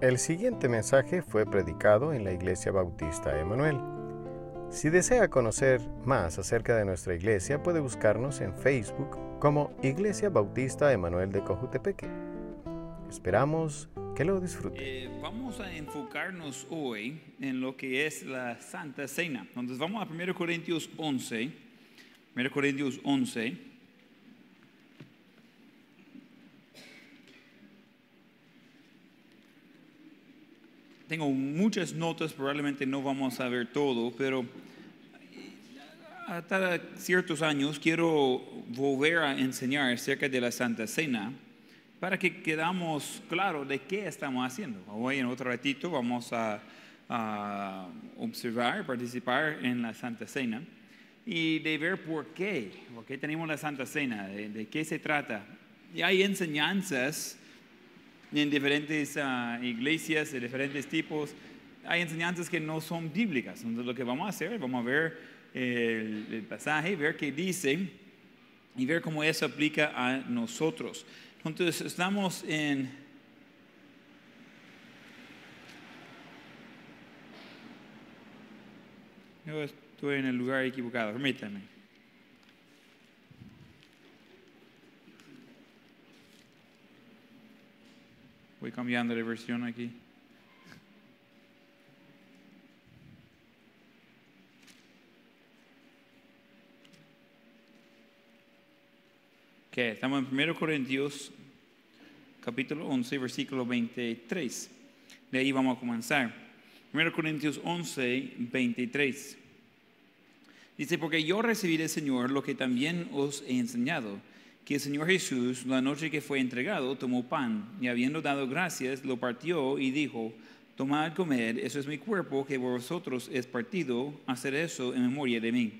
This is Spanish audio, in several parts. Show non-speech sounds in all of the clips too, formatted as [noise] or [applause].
El siguiente mensaje fue predicado en la Iglesia Bautista Emanuel. Si desea conocer más acerca de nuestra iglesia, puede buscarnos en Facebook como Iglesia Bautista Emanuel de Cojutepeque. Esperamos que lo disfrute. Eh, vamos a enfocarnos hoy en lo que es la Santa Cena. Entonces vamos a 1 Corintios 11. 1 Corintios 11. Tengo muchas notas, probablemente no vamos a ver todo, pero hasta ciertos años quiero volver a enseñar acerca de la Santa Cena para que quedamos claros de qué estamos haciendo. Hoy en otro ratito vamos a, a observar, participar en la Santa Cena y de ver por qué, por qué tenemos la Santa Cena, de, de qué se trata. Y hay enseñanzas en diferentes ah, iglesias de diferentes tipos. Hay enseñanzas que no son bíblicas. Entonces lo que vamos a hacer, vamos a ver el, el pasaje, ver qué dice y ver cómo eso aplica a nosotros. Entonces estamos en... Yo estoy en el lugar equivocado, permítanme. Voy cambiando de versión aquí. Ok, estamos en 1 Corintios capítulo 11, versículo 23. De ahí vamos a comenzar. 1 Corintios 11, 23. Dice, porque yo recibí del Señor lo que también os he enseñado, que el Señor Jesús, la noche que fue entregado, tomó pan y habiendo dado gracias, lo partió y dijo, tomad, comer, eso es mi cuerpo que por vosotros es partido, hacer eso en memoria de mí.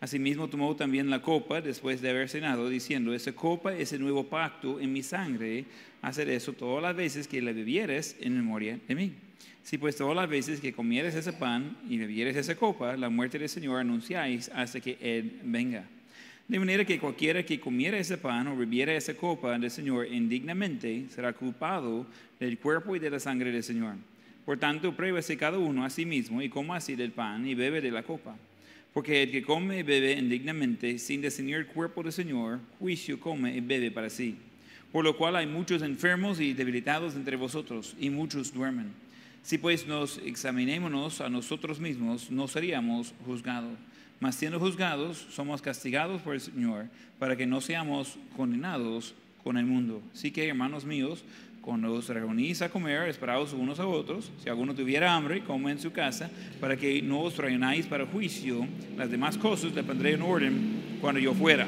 Asimismo tomó también la copa después de haber cenado, diciendo, esa copa es el nuevo pacto en mi sangre, hacer eso todas las veces que la bebieres en memoria de mí. Si pues todas las veces que comieres ese pan y bebieres esa copa, la muerte del Señor anunciáis hasta que Él venga. De manera que cualquiera que comiera ese pan o bebiera esa copa del Señor indignamente será culpado del cuerpo y de la sangre del Señor. Por tanto, pruébese cada uno a sí mismo y coma así del pan y bebe de la copa. Porque el que come y bebe indignamente sin discernir el cuerpo del Señor, juicio come y bebe para sí. Por lo cual hay muchos enfermos y debilitados entre vosotros, y muchos duermen. Si pues nos examinémonos a nosotros mismos, no seríamos juzgados. Mas siendo juzgados, somos castigados por el Señor, para que no seamos condenados con el mundo. Así que, hermanos míos, cuando os reunís a comer, esperaos unos a otros. Si alguno tuviera hambre, come en su casa, para que no os reunáis para juicio. Las demás cosas le pondré en orden cuando yo fuera.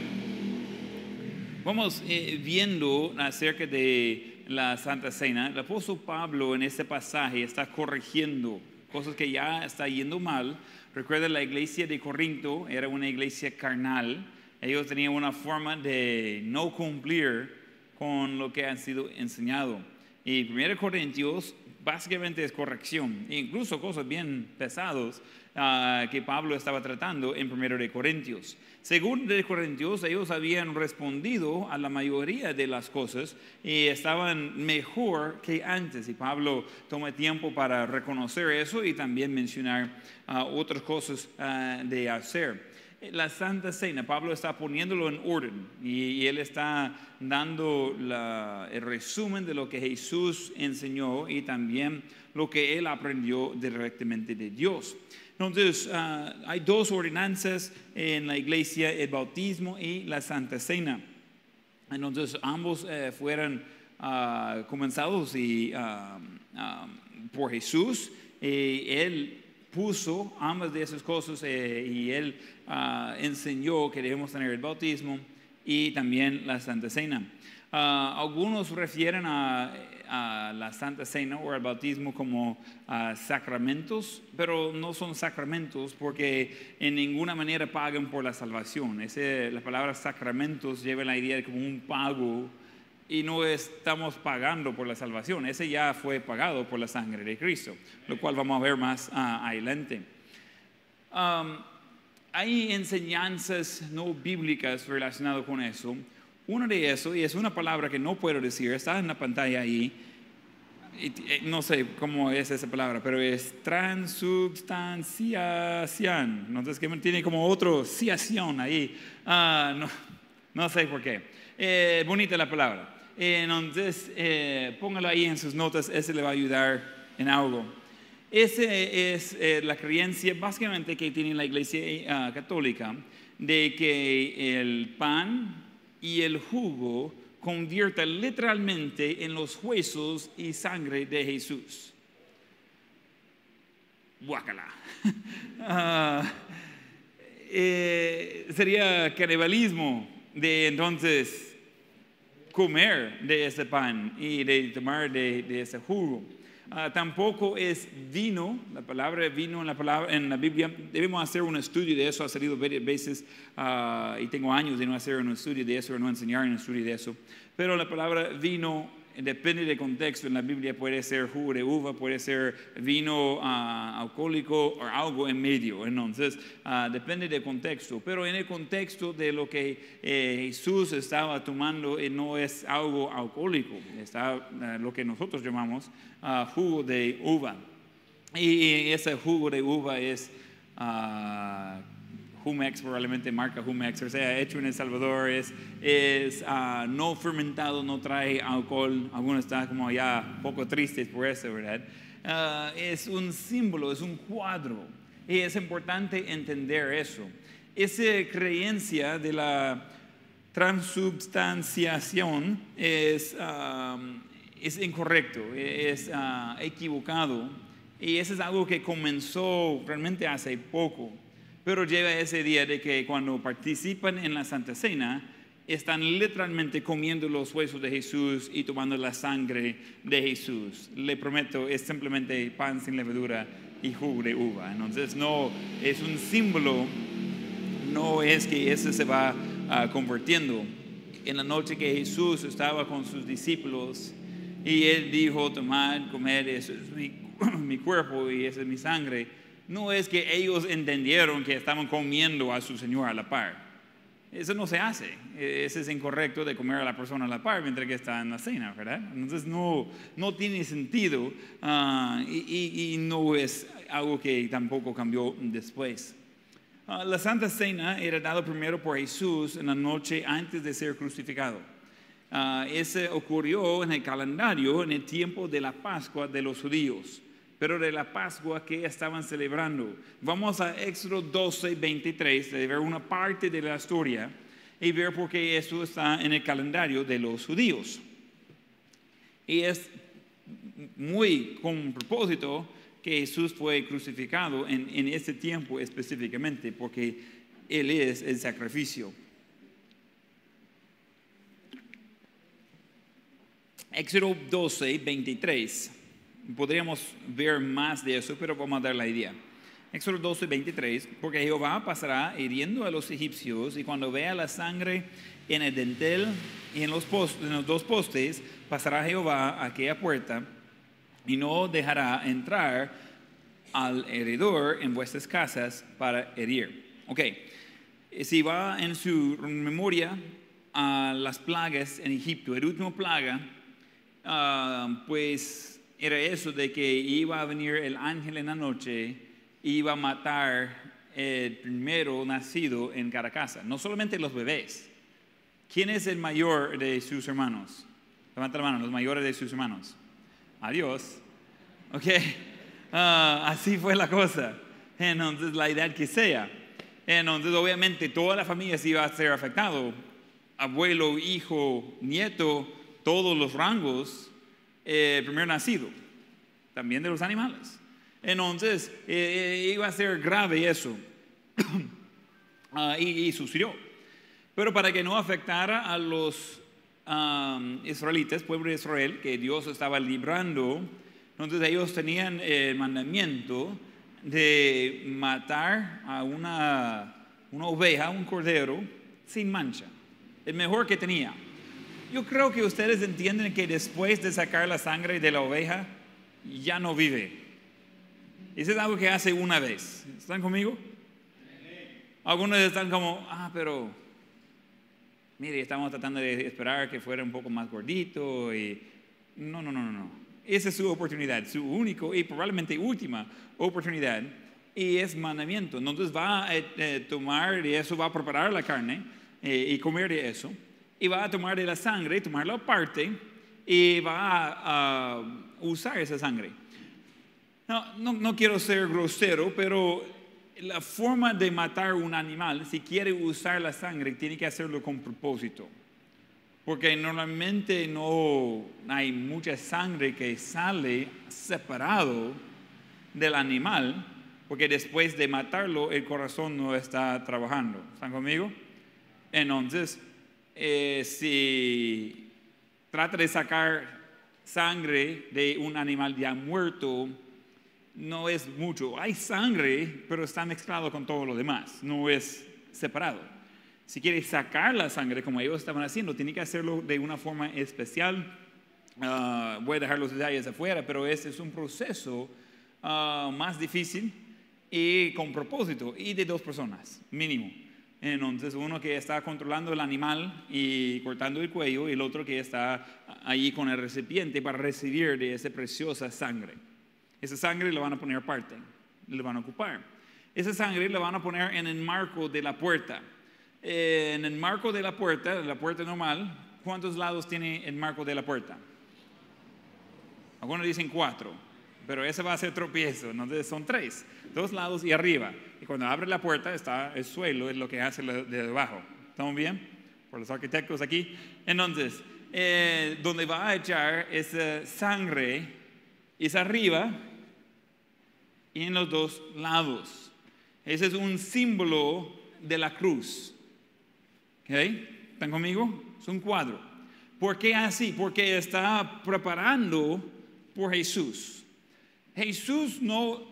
Vamos eh, viendo acerca de la Santa Cena. El apóstol Pablo en este pasaje está corrigiendo cosas que ya está yendo mal. Recuerda la iglesia de Corinto era una iglesia carnal. Ellos tenían una forma de no cumplir con lo que han sido enseñado. Y 1 Corintios básicamente es corrección, incluso cosas bien pesadas uh, que Pablo estaba tratando en 1 de Corintios. Según de Corintios, ellos habían respondido a la mayoría de las cosas y estaban mejor que antes. Y Pablo toma tiempo para reconocer eso y también mencionar uh, otras cosas uh, de hacer la Santa Cena, Pablo está poniéndolo en orden y, él está dando el resumen de lo que Jesús enseñó y también lo que él aprendió directamente de Dios. Entonces, uh, hay dos ordenanzas en la iglesia, el bautismo y la Santa Cena. Entonces, ambos eh, fueron uh, comenzados uh, por Jesús. Él puso ambas de esas cosas eh, y él enseñó que debemos tener el bautismo y también la Santa Cena. Algunos refieren a, a, la Santa Cena o al bautismo como uh, sacramentos, pero no son sacramentos porque en ninguna manera pagan por la salvación. Ese, la palabra sacramentos lleva la idea de como un pago y no estamos pagando por la salvación. Ese ya fue pagado por la sangre de Cristo, lo cual vamos a ver más uh, adelante. Um, hay enseñanzas no bíblicas relacionadas con eso. Una de eso, y es una palabra que no puedo decir, está en la pantalla ahí, eh, no sé cómo es esa palabra, pero es transubstanciación. Entonces, que tiene como otro ciación ahí. Ah, no, no, sé por qué. Eh, bonita la palabra. entonces, eh, póngalo ahí en sus notas, ese le va a ayudar en algo. Esa es la creencia básicamente que tiene la iglesia católica, de que el pan y el jugo convierta literalmente en los huesos y sangre de Jesús. Guácala. [laughs] Ah, eh, sería canibalismo de entonces comer de ese pan y de tomar de ese jugo. Ah, tampoco es vino, la palabra vino en la, palabra, en la Biblia, debemos hacer un estudio de eso, ha salido varias veces ah, y tengo años de no hacer un estudio de eso, no enseñar un estudio de eso, pero la palabra vino depende del contexto, en la Biblia puede ser jugo de uva, puede ser vino uh, alcohólico o algo en medio. Entonces, uh, depende del contexto. Pero en el contexto de lo que eh, Jesús estaba tomando, eh, no es algo alcohólico, está uh, lo que nosotros llamamos jugo de uva. Y ese jugo de uva es Humex, probablemente marca Humex, o sea, hecho en El Salvador, es, es ah, no fermentado, no trae alcohol, algunos están como ya poco tristes por eso, ¿verdad? Ah, es un símbolo, es un cuadro, y es importante entender eso. Esa creencia de la transubstanciación es, ah, es incorrecto, es equivocado, y eso es algo que comenzó realmente hace poco. Pero lleva ese día de que cuando participan en la Santa Cena, están literalmente comiendo los huesos de Jesús y tomando la sangre de Jesús. Le prometo, es simplemente pan sin levadura y jugo de uva. Entonces no es un símbolo, no es que ese se va uh, convirtiendo. En la noche que Jesús estaba con sus discípulos y él dijo, tomad, comed, eso es mi, [clears throat] mi cuerpo y esa es mi sangre no es que ellos entendieron que estaban comiendo a su Señor a la par. Eso no se hace. Ese es incorrecto de comer a la persona a la par mientras que está en la cena, ¿verdad? Entonces no, no tiene sentido ah, y, no es algo que tampoco cambió después. Ah, la Santa Cena era dada primero por Jesús en la noche antes de ser crucificado. Uh, ese ocurrió en el calendario en el tiempo de la Pascua de los judíos pero de la Pascua que estaban celebrando. Vamos a Éxodo 12, 23, de ver una parte de la historia y ver por qué eso está en el calendario de los judíos. Y es muy con propósito que Jesús fue crucificado en, en ese tiempo específicamente, porque Él es el sacrificio. Éxodo 12, 23 podríamos ver más de eso, pero vamos a dar la idea. Éxodo 12, 23, porque Jehová pasará hiriendo a los egipcios y cuando vea la sangre en el dentel y en los, en los dos postes, pasará Jehová a aquella puerta y no dejará entrar al heredor en vuestras casas para herir. Ok, si va en su memoria a las plagas en Egipto, el último plaga, ah, pues era eso de que iba a venir el ángel en la noche, iba a matar el primero nacido en cada casa, no solamente los bebés. ¿Quién es el mayor de sus hermanos? Levanta la mano, los mayores de sus hermanos. Adiós. Ok, [laughs] ah, así fue la cosa. Entonces, la edad que sea. Entonces, obviamente, toda la familia se iba a ser afectado. Abuelo, hijo, nieto, todos los rangos eh, primer nacido, también de los animales. Entonces, eh, eh, iba a ser grave eso. [clears throat] Ah, y, sucedió. Pero para que no afectara a los israelitas, pueblo de Israel, que Dios estaba librando, entonces ellos tenían el mandamiento de matar a una, una oveja, un cordero, sin mancha, el mejor que tenía. Yo creo que ustedes entienden que después de sacar la sangre de la oveja, ya no vive. Eso es algo que hace una vez. ¿Están conmigo? Algunos están como, ah, pero, mire, estamos tratando de esperar que fuera un poco más gordito y... No, no, no, no. Esa es su oportunidad, su único y probablemente última oportunidad. Y es mandamiento. Entonces va a eh, tomar de eso, va a preparar la carne eh, y comer de eso. Y va a tomar de la sangre, tomarla aparte y va a, usar esa sangre. No, no, no quiero ser grosero, pero la forma de matar un animal, si quiere usar la sangre, tiene que hacerlo con propósito. Porque normalmente no hay mucha sangre que sale separado del animal, porque después de matarlo el corazón no está trabajando. ¿Están conmigo? Entonces, eh, si trata de sacar sangre de un animal ya muerto, no es mucho. Hay sangre, pero está mezclado con todo lo demás, no es separado. Si quiere sacar la sangre como ellos estaban haciendo, tiene que hacerlo de una forma especial. Ah, voy a dejar los detalles afuera, pero ese es un proceso ah, más difícil y con propósito y de dos personas, mínimo. Entonces, uno que está controlando el animal y cortando el cuello, y el otro que está ahí con el recipiente para recibir de esa preciosa sangre. Esa sangre la van a poner aparte, la van a ocupar. Esa sangre la van a poner en el marco de la puerta. Eh, en el marco de la puerta, la puerta normal, ¿cuántos lados tiene el marco de la puerta? Algunos dicen cuatro, pero ese va a ser tropiezo, entonces son tres, dos lados y arriba. Y cuando abre la puerta está el suelo, es lo que hace de debajo. ¿Estamos bien? Por los arquitectos aquí. Entonces, eh, donde va a echar esa sangre es arriba y en los dos lados. Ese es un símbolo de la cruz. ¿Están conmigo? Es un cuadro. ¿Por qué así? Porque está preparando por Jesús. Jesús no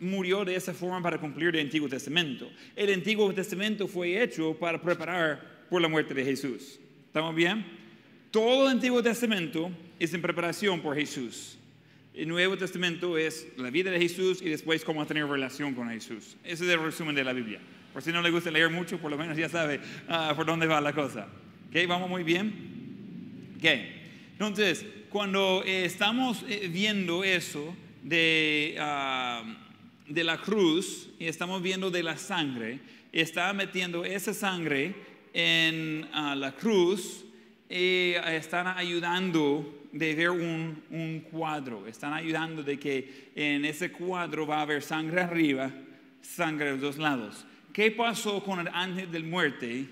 murió de esa forma para cumplir el Antiguo Testamento. El Antiguo Testamento fue hecho para preparar por la muerte de Jesús. ¿Estamos bien? Todo el Antiguo Testamento es en preparación por Jesús. El Nuevo Testamento es la vida de Jesús y después cómo tener relación con Jesús. Ese es el resumen de la Biblia. Por si no le gusta leer mucho, por lo menos ya sabe ah, por dónde va la cosa. ¿Ok? ¿Vamos muy bien? ¿Ok? Entonces, cuando eh, estamos eh, viendo eso de, ah, de la cruz y estamos viendo de la sangre, está metiendo esa sangre en ah, la cruz y están ayudando de ver un, un, cuadro, están ayudando de que en ese cuadro va a haber sangre arriba, sangre de los dos lados. ¿Qué pasó con el ángel del muerte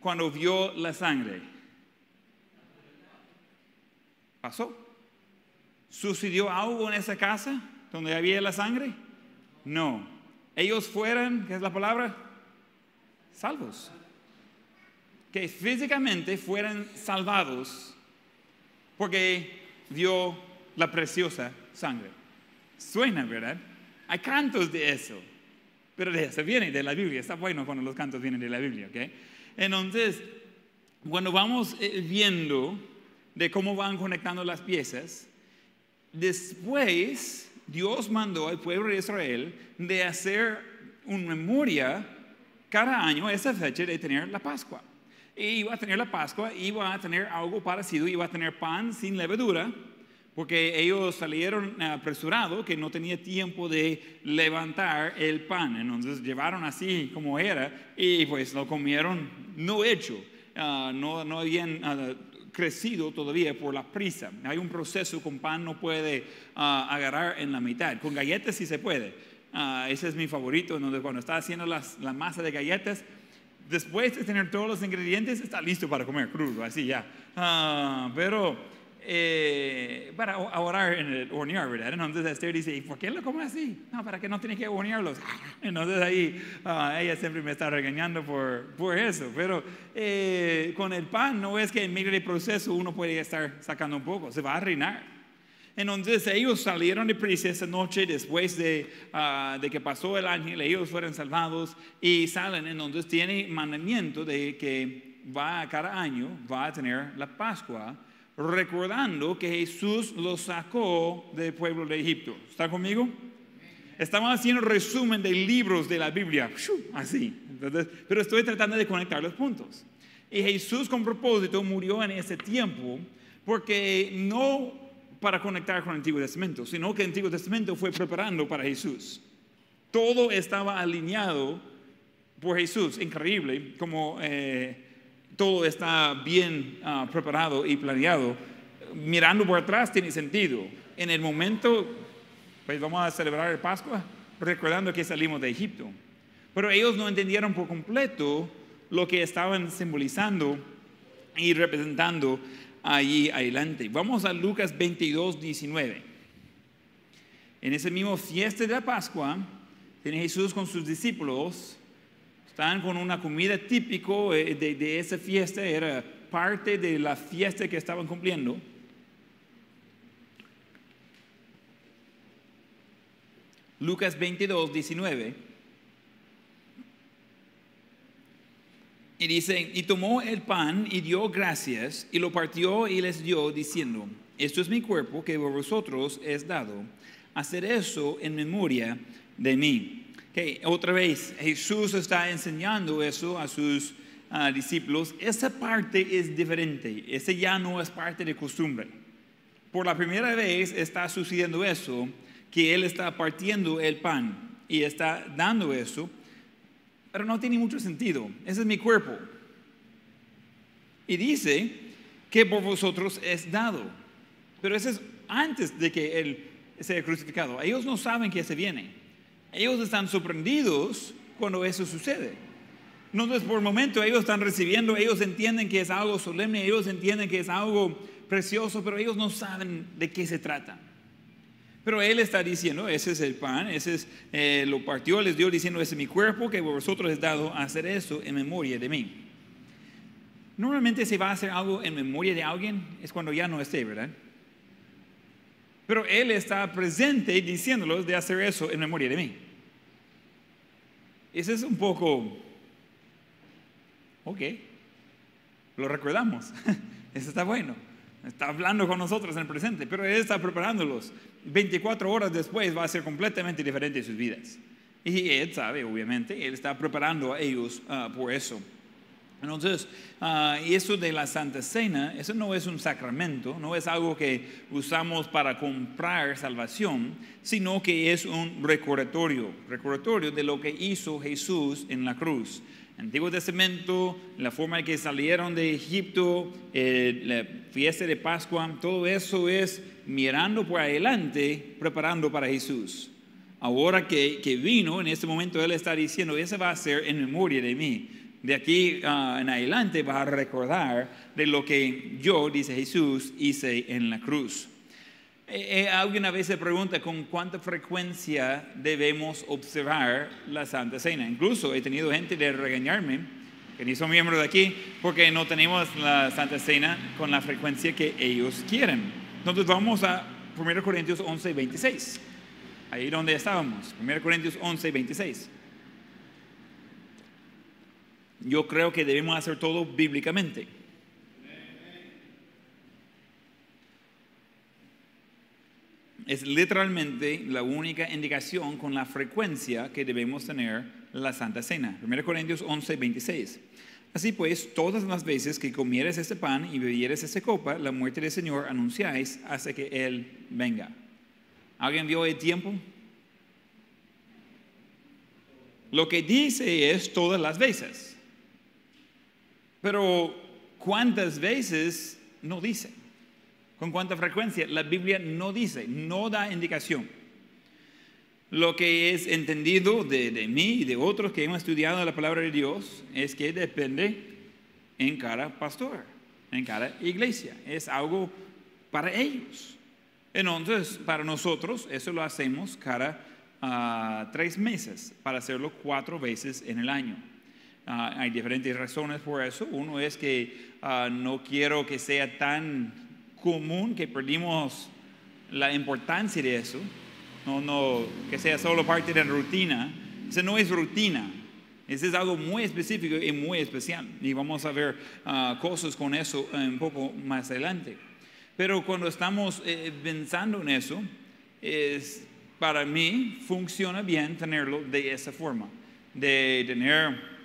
cuando vio la sangre? ¿Pasó? ¿Sucedió algo en esa casa donde había la sangre? No. Ellos fueron, ¿qué es la palabra? Salvos. Que físicamente fueran salvados porque vio la preciosa sangre. Suena, ¿verdad? Hay cantos de eso. Pero de eso viene de la Biblia. Está bueno cuando los cantos vienen de la Biblia, ¿ok? Entonces, cuando vamos eh, viendo de cómo van conectando las piezas, después Dios mandó al pueblo de Israel de hacer una memoria cada año a esa fecha de tener la Pascua. Y iba a tener la Pascua, iba a tener algo parecido, iba a tener pan sin levadura, porque ellos salieron apresurados, que no tenía tiempo de levantar el pan. Entonces llevaron así como era y pues lo comieron no hecho, ah, no, no habían ah, crecido todavía por la prisa. Hay un proceso con pan no puede ah, agarrar en la mitad, con galletas sí se puede. ese es mi favorito, donde cuando está haciendo las, la masa de galletas, después de tener todos los ingredientes, está listo para comer crudo, así ya. pero eh, para orar en el hornear, ¿verdad? Entonces Esther dice, ¿y por qué lo come así? No, para que no tiene que hornearlos. [laughs] Entonces ahí ah, ella siempre me está regañando por, por eso. Pero eh, con el pan no es que en medio del proceso uno puede estar sacando un poco, se va a reinar. Entonces ellos salieron de prisa esa noche después de, ah, de, que pasó el ángel, ellos fueron salvados y salen. Entonces tiene mandamiento de que va cada año, va a tener la Pascua recordando que Jesús los sacó del pueblo de Egipto. ¿Está conmigo? Estamos haciendo resumen de libros de la Biblia, así. pero estoy tratando de conectar los puntos. Y Jesús con propósito murió en ese tiempo porque no para conectar con el Antiguo Testamento, sino que el Antiguo Testamento fue preparando para Jesús. Todo estaba alineado por Jesús. Increíble como eh, todo está bien ah, preparado y planeado. Mirando por atrás tiene sentido. En el momento, pues vamos a celebrar el Pascua, recordando que salimos de Egipto. Pero ellos no entendieron por completo lo que estaban simbolizando y representando allí adelante. Vamos a Lucas 22, 19. En ese mismo fiesta de la Pascua, tiene Jesús con sus discípulos, están con una comida típico eh, de, de esa fiesta, era parte de la fiesta que estaban cumpliendo. Lucas 22, 19. Y dice, y tomó el pan y dio gracias y lo partió y les dio diciendo, esto es mi cuerpo que por vosotros es dado. Hacer eso en memoria de mí. Okay, otra vez, Jesús está enseñando eso a sus ah, discípulos. Esa parte es diferente. Ese ya no es parte de costumbre. Por la primera vez está sucediendo eso, que Él está partiendo el pan y está dando eso pero no tiene mucho sentido. Ese es mi cuerpo. Y dice que por vosotros es dado. Pero eso es antes de que Él sea crucificado. Ellos no saben que se viene. Ellos están sorprendidos cuando eso sucede. No es por el momento, ellos están recibiendo, ellos entienden que es algo solemne, ellos entienden que es algo precioso, pero ellos no saben de qué se trata. Pero él está diciendo, ese es el pan, ese es, eh, lo partió, les dio diciendo, ese es mi cuerpo que vosotros les dado a hacer eso en memoria de mí. Normalmente se va a hacer algo en memoria de alguien es cuando ya no esté, ¿verdad? Pero él está presente diciéndolos de hacer eso en memoria de mí. Ese es un poco, ok, lo recordamos, [laughs] eso está bueno. Está hablando con nosotros en el presente, pero Él está preparándolos. 24 horas después va a ser completamente diferente sus vidas. Y Él sabe, obviamente, Él está preparando a ellos ah, por eso. Entonces, uh, eso de la Santa Cena, eso no es un sacramento, no es algo que usamos para comprar salvación, sino que es un recordatorio, recordatorio de lo que hizo Jesús en la cruz. Antiguo Testamento, la forma en que salieron de Egipto, eh, la fiesta de Pascua, todo eso es mirando por adelante, preparando para Jesús. Ahora que, que vino, en este momento Él está diciendo, ese va a ser en memoria de mí. De aquí ah, en adelante va a recordar de lo que yo, dice Jesús, hice en la cruz. Eh, eh, alguien a veces pregunta con cuánta frecuencia debemos observar la Santa Cena. Incluso he tenido gente de regañarme, que ni son miembros de aquí, porque no tenemos la Santa Cena con la frecuencia que ellos quieren. Entonces vamos a 1 Corintios 11, 26. Ahí donde estábamos, 1 Corintios 11, 26. Yo creo que debemos hacer todo bíblicamente. es literalmente la única indicación con la frecuencia que debemos tener la Santa Cena. 1 Corintios 11, 26. Así pues, todas las veces que comieres este pan y bebieres esta copa, la muerte del Señor anunciáis hasta que Él venga. ¿Alguien vio el tiempo? Lo que dice es todas las veces. Pero ¿cuántas veces no dice? ¿Con cuánta frecuencia? La Biblia no dice, no da indicación. Lo que es entendido de, mí y de otros que hemos estudiado la palabra de Dios es que depende en cada pastor, en cada iglesia. Es algo para ellos. Entonces, para nosotros, eso lo hacemos cada uh, tres meses, para hacerlo cuatro veces en el año. Uh, hay diferentes razones por eso. Uno es que uh, no quiero que sea tan común que perdimos la importancia de eso, no, no, que sea solo parte de la rutina. Eso no es rutina, eso es algo muy específico y muy especial. Y vamos a ver uh, cosas con eso un poco más adelante. Pero cuando estamos eh, pensando en eso, es, para mí funciona bien tenerlo de esa forma, de tener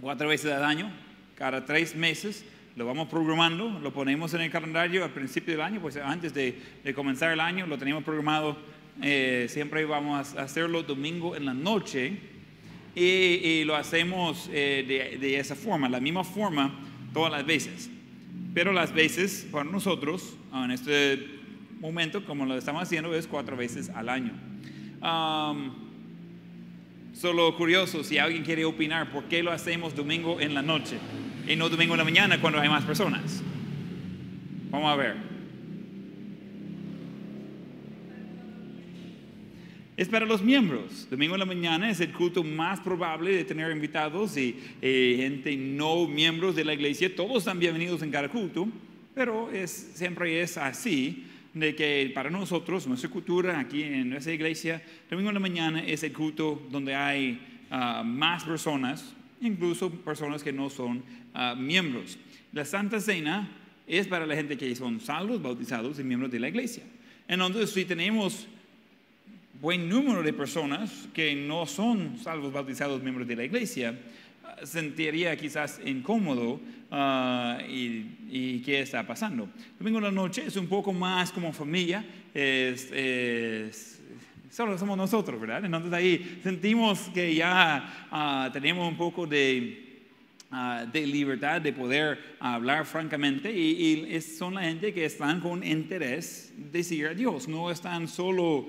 cuatro veces al año, cada tres meses, Lo vamos programando, lo ponemos en el calendario al principio del año, pues antes de, de comenzar el año lo tenemos programado. eh, siempre vamos a hacerlo domingo en la noche y, y lo hacemos eh, de, de esa forma, la misma forma todas las veces. Pero las veces para nosotros, en este momento, como lo estamos haciendo, es cuatro veces al año. Um, solo curioso, si alguien quiere opinar, ¿por qué lo hacemos domingo en la noche y no domingo en la mañana cuando hay más personas? Vamos a ver. Es para los miembros. Domingo en la mañana es el culto más probable de tener invitados y eh, gente no miembros de la iglesia. Todos están bienvenidos en cada culto, pero es, siempre es así de que para nosotros, nuestra cultura aquí en nuestra iglesia, domingo en la mañana es el culto donde hay ah, más personas, incluso personas que no son ah, miembros. La Santa Cena es para la gente que son salvos, bautizados y miembros de la iglesia. Entonces, si tenemos buen número de personas que no son salvos, bautizados, miembros de la iglesia, sentiría quizás incómodo ah, y, y qué está pasando. Domingo en la noche es un poco más como familia, es, es- solo somos nosotros, ¿verdad? Entonces ahí sentimos que ya ah, tenemos un poco de, ah, de libertad de poder hablar francamente y, y son la gente que están con interés de seguir a Dios, no están solo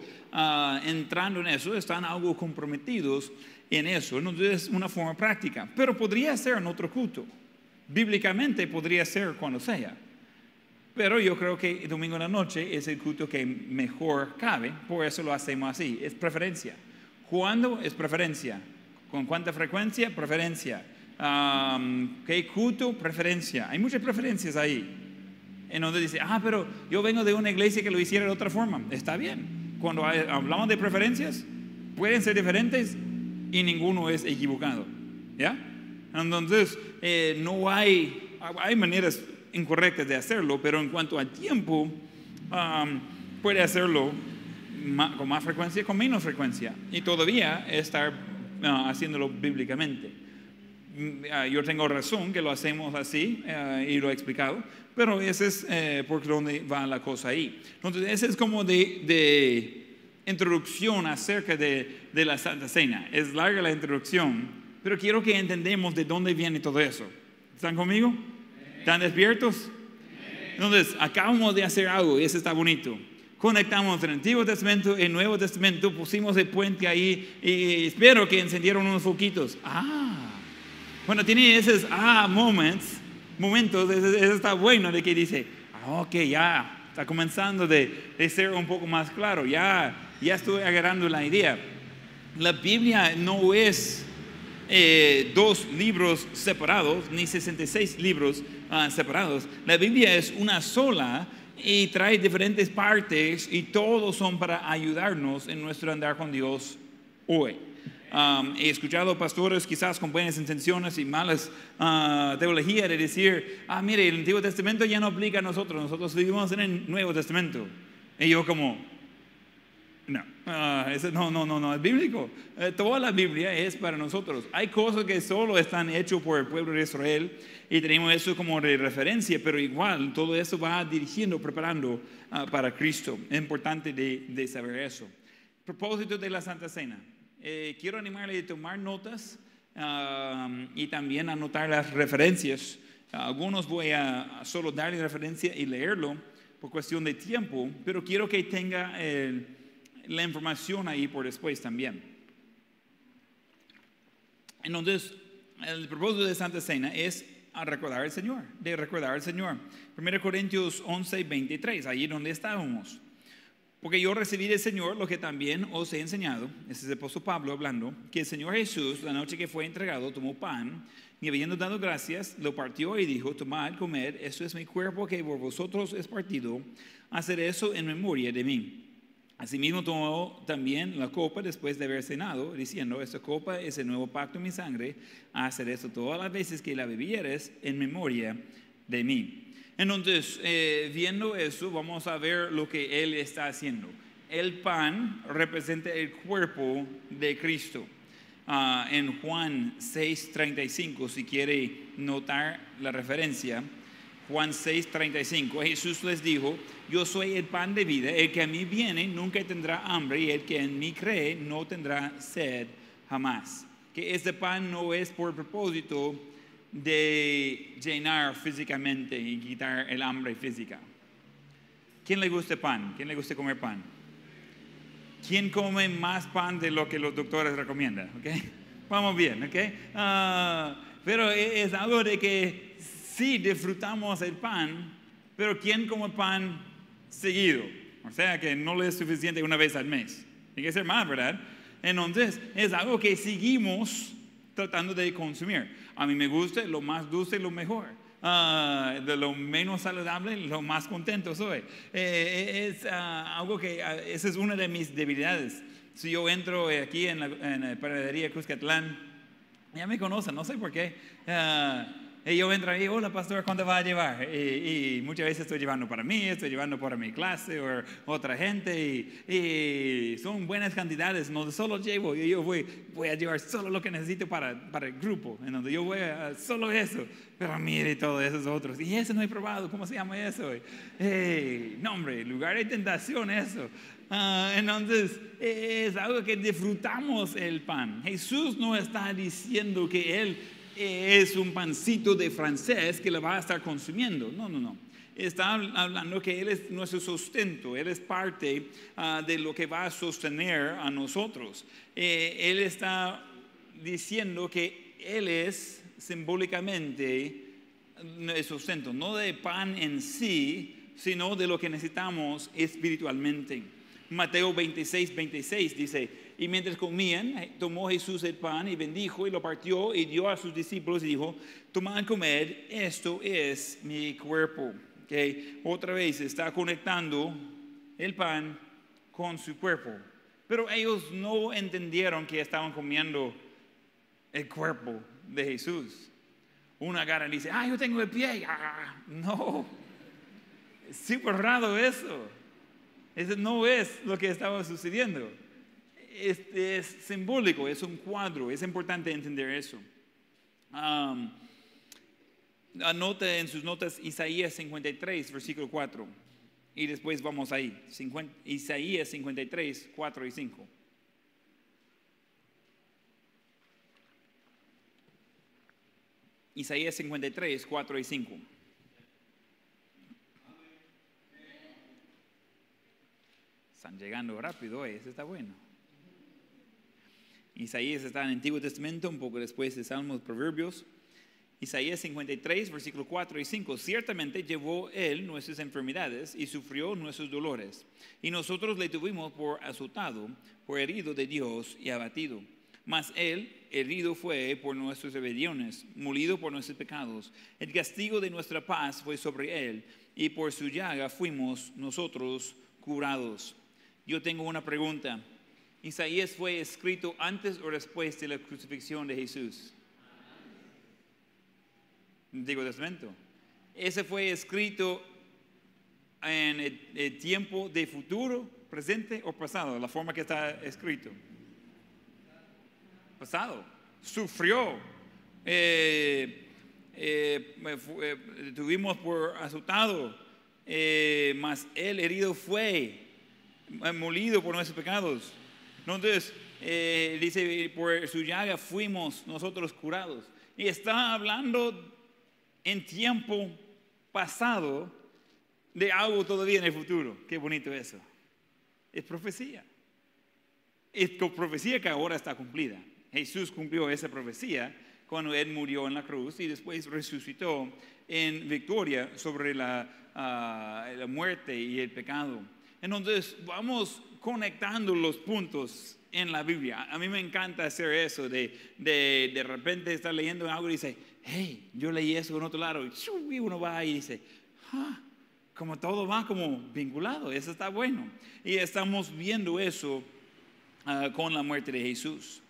entrando en eso, están algo comprometidos en eso, entonces es una forma práctica, pero podría ser en otro culto, bíblicamente podría ser cuando sea. Pero yo creo que domingo en la noche es el culto que mejor cabe, por eso lo hacemos así, es preferencia. ¿Cuándo es preferencia? ¿Con cuánta frecuencia? Preferencia. Am, ¿Qué culto? Preferencia. Hay muchas preferencias ahí. En donde dice, ah, pero yo vengo de una iglesia que lo hiciera de otra forma. Está bien. Cuando hablamos de preferencias, pueden ser diferentes y ninguno es equivocado. ¿Ya? Entonces, eh, no hay, hay maneras incorrectas de hacerlo, pero en cuanto al tiempo, am, puede hacerlo ma- con más frecuencia, con menos frecuencia, y todavía estar ah, haciéndolo bíblicamente. Ah, Yo tengo razón que lo hacemos así eh, y lo he explicado, pero ese es eh, por donde va la cosa ahí. Entonces, ese es como de, de introducción acerca de, de la Santa Cena. Es larga la introducción, pero quiero que entendemos de dónde viene todo eso. ¿Están conmigo? ¿Están despiertos? Entonces, acabamos de hacer algo y eso está bonito. Conectamos el Antiguo Testamento y el Nuevo Testamento, pusimos el puente ahí y espero que encendieron unos foquitos. Ah, cuando tiene esos ah moments, momentos, eso está bueno de que dice, ah, ok, ya está comenzando de, de ser un poco más claro, ya, ya estoy agarrando la idea. La Biblia no es eh, dos libros separados, ni 66 libros ah, separados. La Biblia es una sola y trae diferentes partes y todos son para ayudarnos en nuestro andar con Dios hoy. Um, he escuchado pastores quizás con buenas intenciones y malas ah, teología de decir, ah, mire, el Antiguo Testamento ya no aplica a nosotros, nosotros vivimos en el Nuevo Testamento. Y yo como, no, ah, eso no, no, no, no, es bíblico. Eh, toda la Biblia es para nosotros. Hay cosas que solo están hechas por el pueblo de Israel y tenemos eso como de referencia, pero igual todo eso va dirigiendo, preparando ah, para Cristo. Es importante de, de saber eso. Propósito de la Santa Cena. Eh, quiero animarle a tomar notas ah, y también anotar las referencias. algunos voy a solo darle referencia y leerlo por cuestión de tiempo, pero quiero que tenga el la información ahí por después también. Entonces, el propósito de Santa Cena es recordar al Señor, de recordar al Señor. 1 Corintios 11, 23, ahí donde estábamos. Porque yo recibí del Señor lo que también os he enseñado, ese es el apóstol Pablo hablando, que el Señor Jesús, la noche que fue entregado, tomó pan y habiendo dado gracias, lo partió y dijo, tomad, comed, esto es mi cuerpo que por vosotros es partido, hacer eso en memoria de mí. Asimismo tomó también la copa después de haber cenado, diciendo, esta copa es el nuevo pacto en mi sangre, hacer esto todas las veces que la bebieres en memoria de mí. Entonces, eh, viendo eso, vamos a ver lo que Él está haciendo. El pan representa el cuerpo de Cristo. Ah, en Juan 6:35, si quiere notar la referencia, Juan 6, 35. Jesús les dijo, yo soy el pan de vida, el que a mí viene nunca tendrá hambre y el que en mí cree no tendrá sed jamás. Que este pan no es por propósito de llenar físicamente y quitar el hambre física. ¿Quién le gusta pan? ¿Quién le gusta comer pan? ¿Quién come más pan de lo que los doctores recomiendan? ¿Okay? [laughs] Vamos bien, ¿ok? Ah, pero es algo de que sí disfrutamos el pan, pero ¿quién come pan seguido? O sea que no le es suficiente una vez al mes. Tiene que ser más, ¿verdad? Entonces, es algo que seguimos tratando de consumir. A mí me gusta lo más dulce, lo mejor. Ah, de lo menos saludable, lo más contento soy. Eh, eh, es ah, algo que, ah, esa es una de mis debilidades. Si yo entro aquí en la, en la panadería Cuscatlán, ya me conocen, no sé por qué. Y yo entro ahí, hola pastor, ¿cuánto va a llevar? Y, muchas veces estoy llevando para mí, estoy llevando para mi clase o otra gente. Y, son buenas cantidades, no solo llevo, yo voy, voy a llevar solo lo que necesito para, para el grupo, en donde yo voy a solo eso. Pero mire todos esos otros. Y ese no he probado, ¿cómo se llama eso? Hey, no hombre, lugar de tentación eso. Ah, entonces, es algo que disfrutamos el pan. Jesús no está diciendo que Él es un pancito de francés que le va a estar consumiendo. No, no, no. Está hablando que Él es nuestro sustento, Él es parte ah, de lo que va a sostener a nosotros. Eh, él está diciendo que Él es simbólicamente el sustento, no de pan en sí, sino de lo que necesitamos espiritualmente. Mateo 26, 26 dice, y mientras comían, eh, tomó Jesús el pan y bendijo y lo partió y dio a sus discípulos y dijo, tomad, comer, esto es mi cuerpo. Okay. Otra vez está conectando el pan con su cuerpo. Pero ellos no entendieron que estaban comiendo el cuerpo de Jesús. Una cara dice, ah, yo tengo el pie. Ah, no, es súper raro eso. Eso no es lo que estaba sucediendo es, simbólico, es un cuadro, es importante entender eso. Anota en sus notas Isaías 53, versículo 4. Y después vamos ahí. Isaías 53, 4 y 5. Isaías 53, 4 y 5. Están llegando rápido, eso está bueno. Isaías está en el Antiguo Testamento, un poco después de Salmos, Proverbios. Isaías 53, versículo 4 y 5. Ciertamente llevó él nuestras enfermedades y sufrió nuestros dolores. Y nosotros le tuvimos por azotado, por herido de Dios y abatido. Mas él herido fue por nuestras rebeliones, molido por nuestros pecados. El castigo de nuestra paz fue sobre él, y por su llaga fuimos nosotros curados. Yo tengo una pregunta. Isaías fue escrito antes o después de la crucifixión de Jesús. Digo Testamento. Ese fue escrito en el, tiempo de futuro, presente o pasado, la forma que está escrito. Pasado. Sufrió. Eh, eh, eh, tuvimos por azotado, mas él herido fue, molido por nuestros pecados. Entonces, eh, dice, por su llaga fuimos nosotros curados. Y está hablando en tiempo pasado de algo todavía en el futuro. Qué bonito eso. Es profecía. Es profecía que ahora está cumplida. Jesús cumplió esa profecía cuando Él murió en la cruz y después resucitó en victoria sobre la, ah, la muerte y el pecado. Entonces, vamos conectando los puntos en la Biblia. A mí me encanta hacer eso, de de, de repente estar leyendo algo y dice, hey, yo leí eso en otro lado, y uno va y dice, ah, como todo va como vinculado, eso está bueno. Y estamos viendo eso ah, con la muerte de Jesús.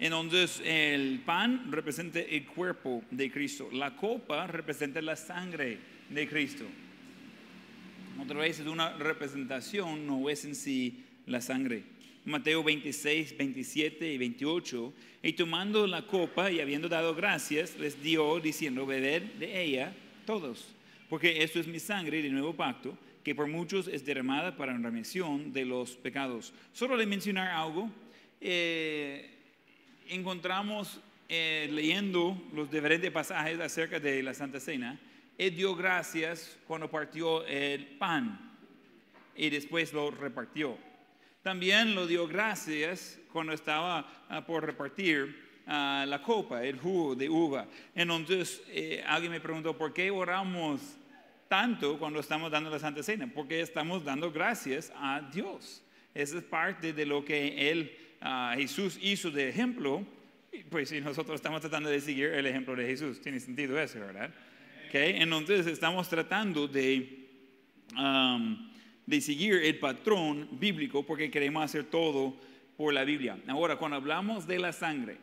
Entonces, el pan representa el cuerpo de Cristo, la copa representa la sangre de Cristo. Otra vez es una representación, no es en sí la sangre. Mateo 26, 27 y 28. Y tomando la copa y habiendo dado gracias, les dio diciendo, beber de ella todos, porque esto es mi sangre de nuevo pacto, que por muchos es derramada para la remisión de los pecados. Solo de mencionar algo, eh, encontramos eh, leyendo los diferentes pasajes acerca de la Santa Cena, Él dio gracias cuando partió el pan y después lo repartió. También lo dio gracias cuando estaba ah, por repartir ah, la copa, el jugo de uva. Entonces, eh, alguien me preguntó, ¿por qué oramos tanto cuando estamos dando la Santa Cena? Porque estamos dando gracias a Dios. Esa es parte de lo que él, ah, Jesús hizo de ejemplo. Pues si nosotros estamos tratando de seguir el ejemplo de Jesús, tiene sentido eso, ¿verdad? Okay. Entonces estamos tratando de, um, de seguir el patrón bíblico porque queremos hacer todo por la Biblia. Ahora, cuando hablamos de la sangre,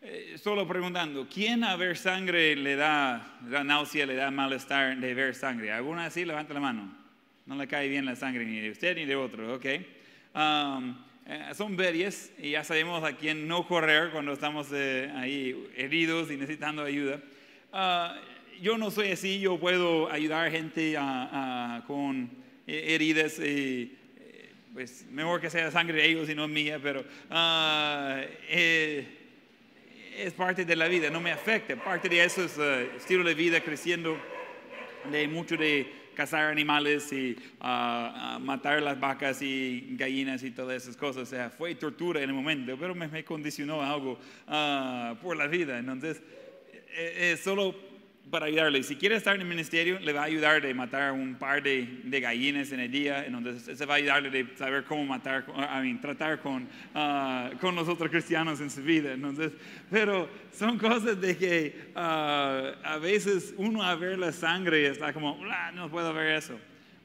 eh, solo preguntando, ¿quién a ver sangre le da, la náusea, le da malestar de ver sangre? ¿Alguna así? Levanta la mano. No le cae bien la sangre ni de usted ni de otro, ¿ok? Um, eh, son varias y ya sabemos a quién no correr cuando estamos eh, ahí heridos y necesitando ayuda. Ah, yo no soy así, yo puedo ayudar a gente con heridas y pues mejor que sea sangre de ellos y no mía, pero uh, es parte de la vida, no me afecta. Parte de eso es uh, estilo de vida creciendo, de mucho de cazar animales y uh, matar las vacas y gallinas y todas esas cosas. O sea, fue tortura en el momento, pero me, me condicionó algo por la vida. Entonces, es solo para ayudarle. Si quiere estar en el ministerio, le va a ayudar de matar un par de, gallinas en el día. Entonces, se va a ayudarle de saber cómo matar, I mean, tratar con, uh, con los otros cristianos en su vida. Entonces, pero son cosas de que uh, a veces uno a ver la sangre está como, no puedo ver eso.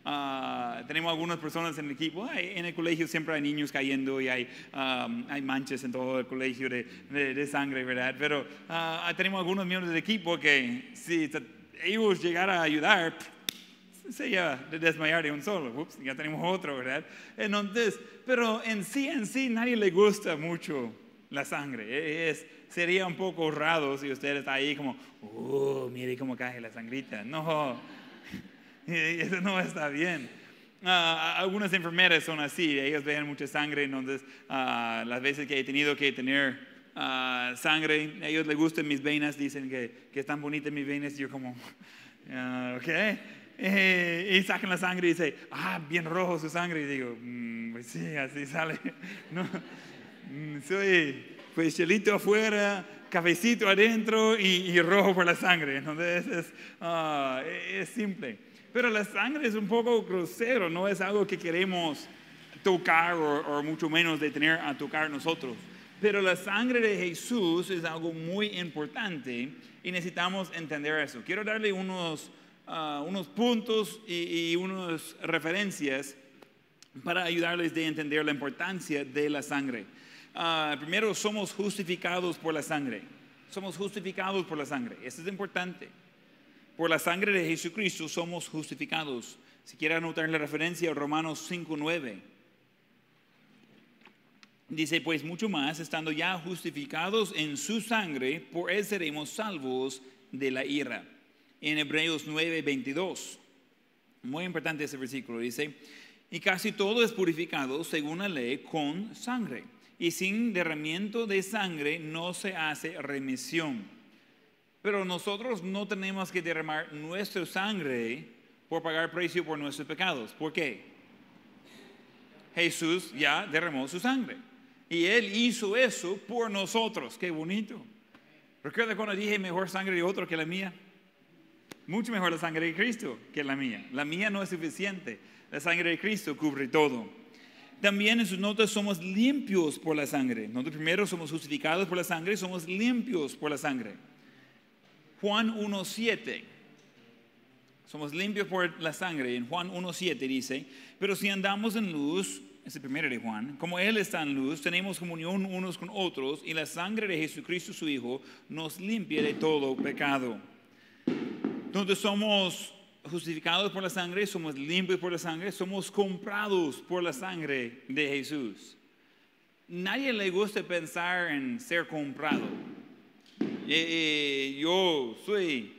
Uh, tenemos algunas personas en el equipo. en el colegio siempre hay niños cayendo y hay, um, hay manchas en todo el colegio de, de, sangre, ¿verdad? Pero uh, tenemos algunos miembros del equipo que si ellos llegaran a ayudar, se iba a desmayar de un solo. Ups, ya tenemos otro, ¿verdad? Entonces, pero en sí, en sí, nadie le gusta mucho la sangre. E, es, sería un poco raro si usted está ahí como, oh, mire cómo cae la sangrita. No [laughs] eso no está bien. Ah, algunas enfermeras son así, ellos ven mucha sangre, entonces uh, las veces que he tenido que tener uh, sangre, a ellos les gustan mis venas, dicen que, que están bonitas mis venas, yo como, [laughs] ok, eh, y sacan la sangre y dicen, ah, bien rojo su sangre, y digo, mm, pues sí, así sale, [laughs] no, mm, soy pues chelito afuera, cafecito adentro y, y, rojo por la sangre, entonces es, es simple. Pero la sangre es un poco grosero, no es algo que queremos tocar o, mucho menos detener a tocar nosotros. Pero la sangre de Jesús es algo muy importante y necesitamos entender eso. Quiero darle unos, ah, unos puntos y, unas referencias para ayudarles a entender la importancia de la sangre. Ah, primero, somos justificados por la sangre. Somos justificados por la sangre. Eso es importante. Por la sangre de Jesucristo somos justificados. Si quiere anotar la referencia Romanos 5.9. Dice, pues mucho más, estando ya justificados en su sangre, por él seremos salvos de la ira. En Hebreos 9.22. Muy importante ese versículo. Dice, y casi todo es purificado según la ley con sangre. Y sin derramiento de sangre no se hace remisión. Pero nosotros no tenemos que derramar nuestra sangre por pagar precio por nuestros pecados. ¿Por qué? Jesús ya derramó su sangre. Y Él hizo eso por nosotros. Qué bonito. Recuerda cuando dije mejor sangre de otro que la mía. Mucho mejor la sangre de Cristo que la mía. La mía no es suficiente. La sangre de Cristo cubre todo. También en sus notas somos limpios por la sangre. Nosotros primero somos justificados por la sangre, somos limpios por la sangre. Juan 1.7. Somos limpios por la sangre. En Juan 1.7 dice, pero si andamos en luz, es el primero de Juan, como Él está en luz, tenemos comunión unos con otros y la sangre de Jesucristo su Hijo nos limpia de todo pecado. Entonces somos justificados por la sangre, somos limpios por la sangre, somos comprados por la sangre de Jesús. Nadie le gusta pensar en ser comprado. Eh, eh, yo soy,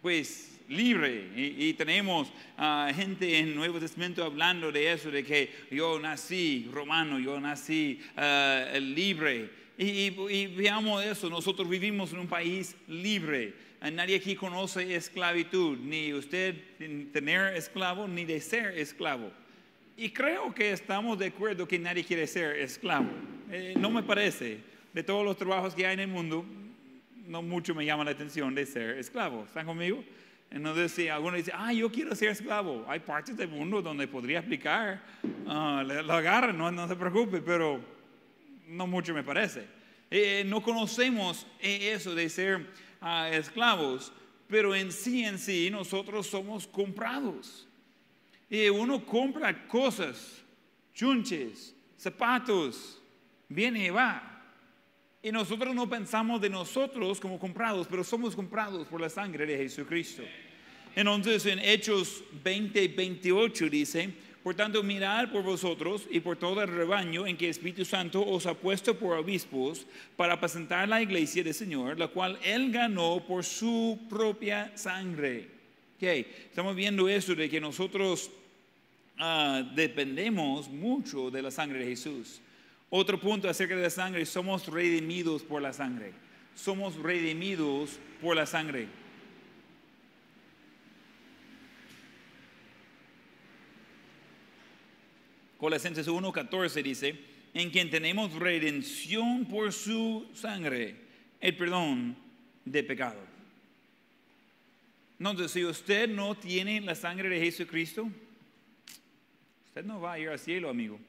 pues, libre. Y, y tenemos ah, gente en Nuevo Testamento hablando de eso, de que yo nací romano, yo nací ah, libre. Y, y- y veamos eso, nosotros vivimos en un país libre. Ah, Nadie aquí conoce esclavitud, ni usted en tener esclavo, ni de ser esclavo. Y creo que estamos de acuerdo que nadie quiere ser esclavo. Eh, no me parece. De todos los trabajos que hay en el mundo, no mucho me llama la atención de ser esclavo. ¿Están conmigo? Entonces, si alguno dice, ah, yo quiero ser esclavo, hay partes del mundo donde podría aplicar, le- lo agarran, no, no se preocupe, pero no mucho me parece. Eh, no conocemos eh, eso de ser ah, esclavos, pero en sí, en sí, nosotros somos comprados. Y uno compra cosas, chunches, zapatos, viene y va. Y nosotros no pensamos de nosotros como comprados, pero somos comprados por la sangre de Jesucristo. Entonces en Hechos 20, 28 dice, por tanto mirad por vosotros y por todo el rebaño en que el Espíritu Santo os ha puesto por obispos para apacentar la iglesia del Señor, la cual Él ganó por su propia sangre. Ok, Estamos viendo eso de que nosotros ah, dependemos mucho de la sangre de Jesús. Otro punto acerca de la sangre, somos redimidos por la sangre. Somos redimidos por la sangre. Colosenses 1:14 dice, en quien tenemos redención por su sangre, el perdón de pecado. Entonces, si usted no tiene la sangre de Jesucristo, usted no va a ir al cielo, amigo.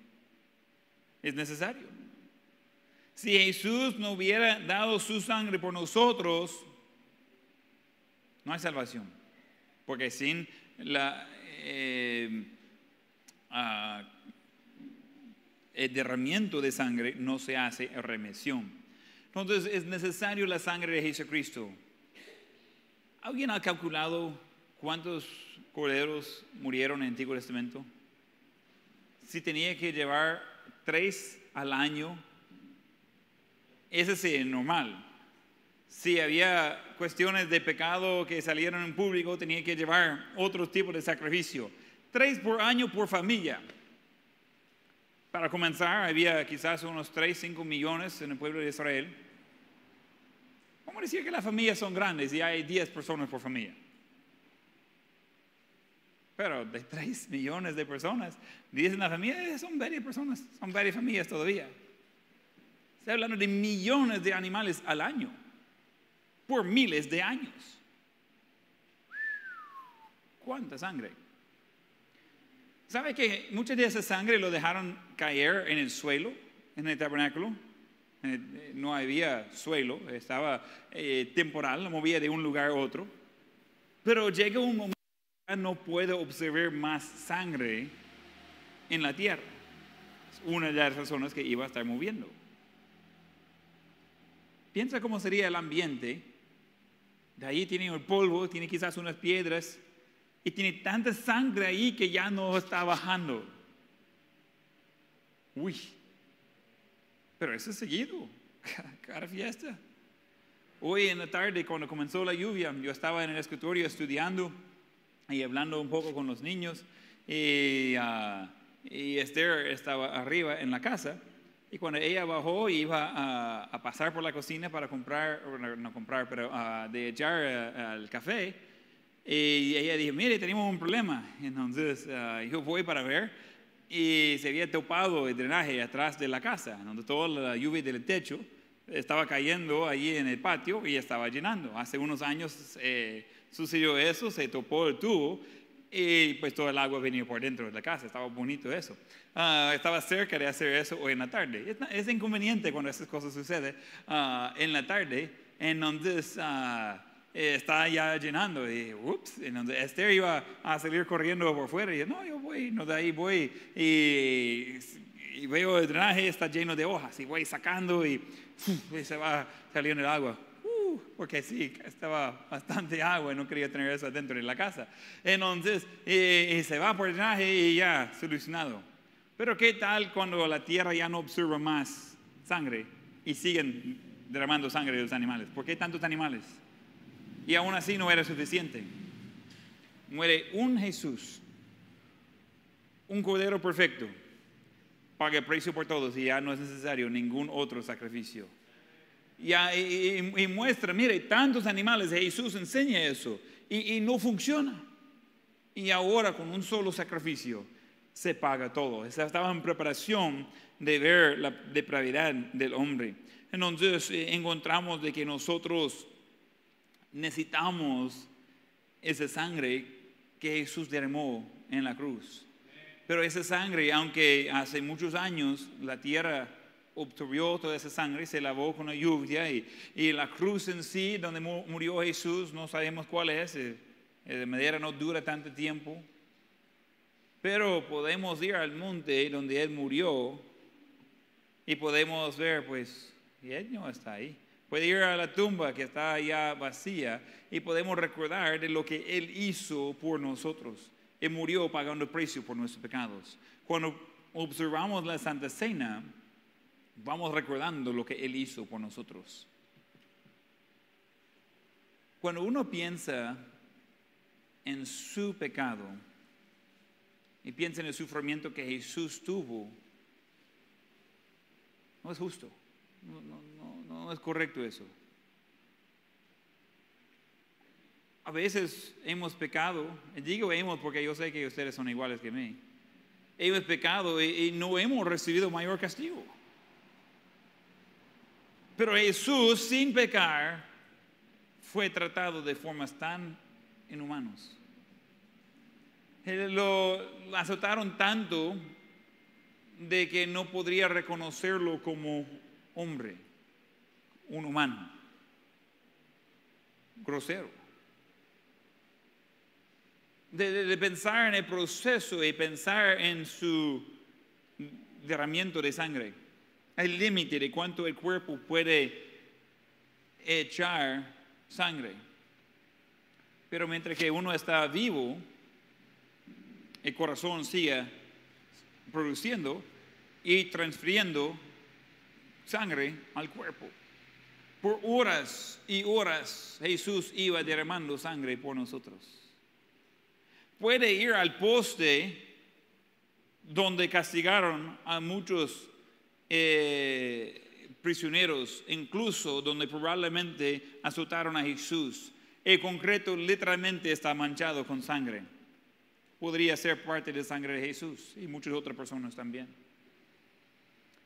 Es necesario. Si Jesús no hubiera dado su sangre por nosotros, no hay salvación. Porque sin la, eh, ah, el derramamiento de sangre no se hace remisión. Entonces es necesario la sangre de Jesucristo. ¿Alguien ha calculado cuántos corderos murieron en el Antiguo Testamento? Si tenía que llevar tres al año, ese sí es normal. Si había cuestiones de pecado que salieron en público, tenía que llevar otro tipo de sacrificio. Tres por año por familia. Para comenzar, había quizás unos 3, 5 millones en el pueblo de Israel. ¿Cómo decir que las familias son grandes y hay 10 personas por familia? Pero de 3 [laughs] millones de personas, 10 en la familia eh, son varias personas, son varias familias todavía. Estoy hablando de millones de animales al año, por miles de años. ¿Cuánta sangre? ¿Sabe que mucha de esa sangre lo dejaron caer en el suelo, en el tabernáculo? Eh, no había suelo, estaba eh, temporal, lo movía de un lugar a otro. Pero llega un momento no puede observar más sangre en la tierra. Es una de las razones que iba a estar moviendo. Piensa cómo sería el ambiente. De ahí tiene el polvo, tiene quizás unas piedras y tiene tanta sangre ahí que ya no está bajando. Uy, pero eso es seguido, [laughs] cada fiesta. Hoy en la tarde, cuando comenzó la lluvia, yo estaba en el escritorio estudiando y hablando un poco con los niños y, ah, y Esther estaba arriba en la casa y cuando ella bajó y iba a, a pasar por la cocina para comprar, no, comprar, pero ah, de echar ah, el café, y ella dijo, mire, tenemos un problema. Entonces ah, yo voy para ver y se había topado el drenaje atrás de la casa, donde toda la lluvia del techo estaba cayendo allí en el patio y estaba llenando. Hace unos años eh, sucedió eso, se topó el tubo y pues todo el agua venía por dentro de la casa. Estaba bonito eso. Ah, estaba cerca de hacer eso hoy en la tarde. Es, es inconveniente cuando esas cosas suceden ah, en la tarde. Entonces ah, eh, está ya llenando y ups, entonces Esther iba a salir corriendo por fuera y yo, no, yo voy, no, de ahí voy y, y veo el drenaje está lleno de hojas y voy sacando y, y se va saliendo el agua. Uh, porque sí, estaba bastante agua y no quería tener eso dentro de la casa. Entonces, y, y se va por el drenaje y ya, solucionado. Pero ¿qué tal cuando la tierra ya no observa más sangre y siguen derramando sangre de los animales? ¿Por qué tantos animales? Y aún así no era suficiente. muere un Jesús, un Cordero perfecto, paga el precio por todos y ya no es necesario ningún otro sacrificio. Y, y- y muestra, mire, tantos animales, Jesús enseña eso y, y no funciona. Y ahora con un solo sacrificio se paga todo. Estaba en preparación de ver la depravidad del hombre. Entonces eh, encontramos de que nosotros necesitamos esa sangre que Jesús derramó en la cruz. Pero esa sangre, aunque hace muchos años la tierra obtuvo toda esa sangre, se lavó con la lluvia y, y la cruz en sí, donde mu- murió Jesús, no sabemos cuál es, eh, eh, de madera no dura tanto tiempo. Pero podemos ir al monte donde Él murió y podemos ver, pues, y Él no está ahí. Puede ir a la tumba que está ya vacía y podemos recordar de lo que Él hizo por nosotros. Él murió pagando precio por nuestros pecados. Cuando observamos la Santa Cena, vamos recordando lo que Él hizo por nosotros. Cuando uno piensa en su pecado y piensa en el sufrimiento que Jesús tuvo, no es justo, no, es correcto eso. A veces hemos pecado, digo hemos porque yo sé que ustedes son iguales que mí, hemos pecado y, y no hemos recibido mayor castigo. Pero Jesús, sin pecar, fue tratado de formas tan inhumanas. Lo azotaron tanto de que no podría reconocerlo como hombre, un humano, grosero. De, de- de pensar en el proceso y pensar en su derramamiento de sangre. Hay límite de cuánto el cuerpo puede echar sangre. Pero mientras que uno está vivo, el corazón sigue produciendo y transfiriendo sangre al cuerpo. Por horas y horas Jesús iba derramando sangre por nosotros. Puede ir al poste donde castigaron a muchos eh, prisioneros, incluso donde probablemente azotaron a Jesús. El concreto literalmente está manchado con sangre. Podría ser parte de sangre de Jesús y muchas otras personas también.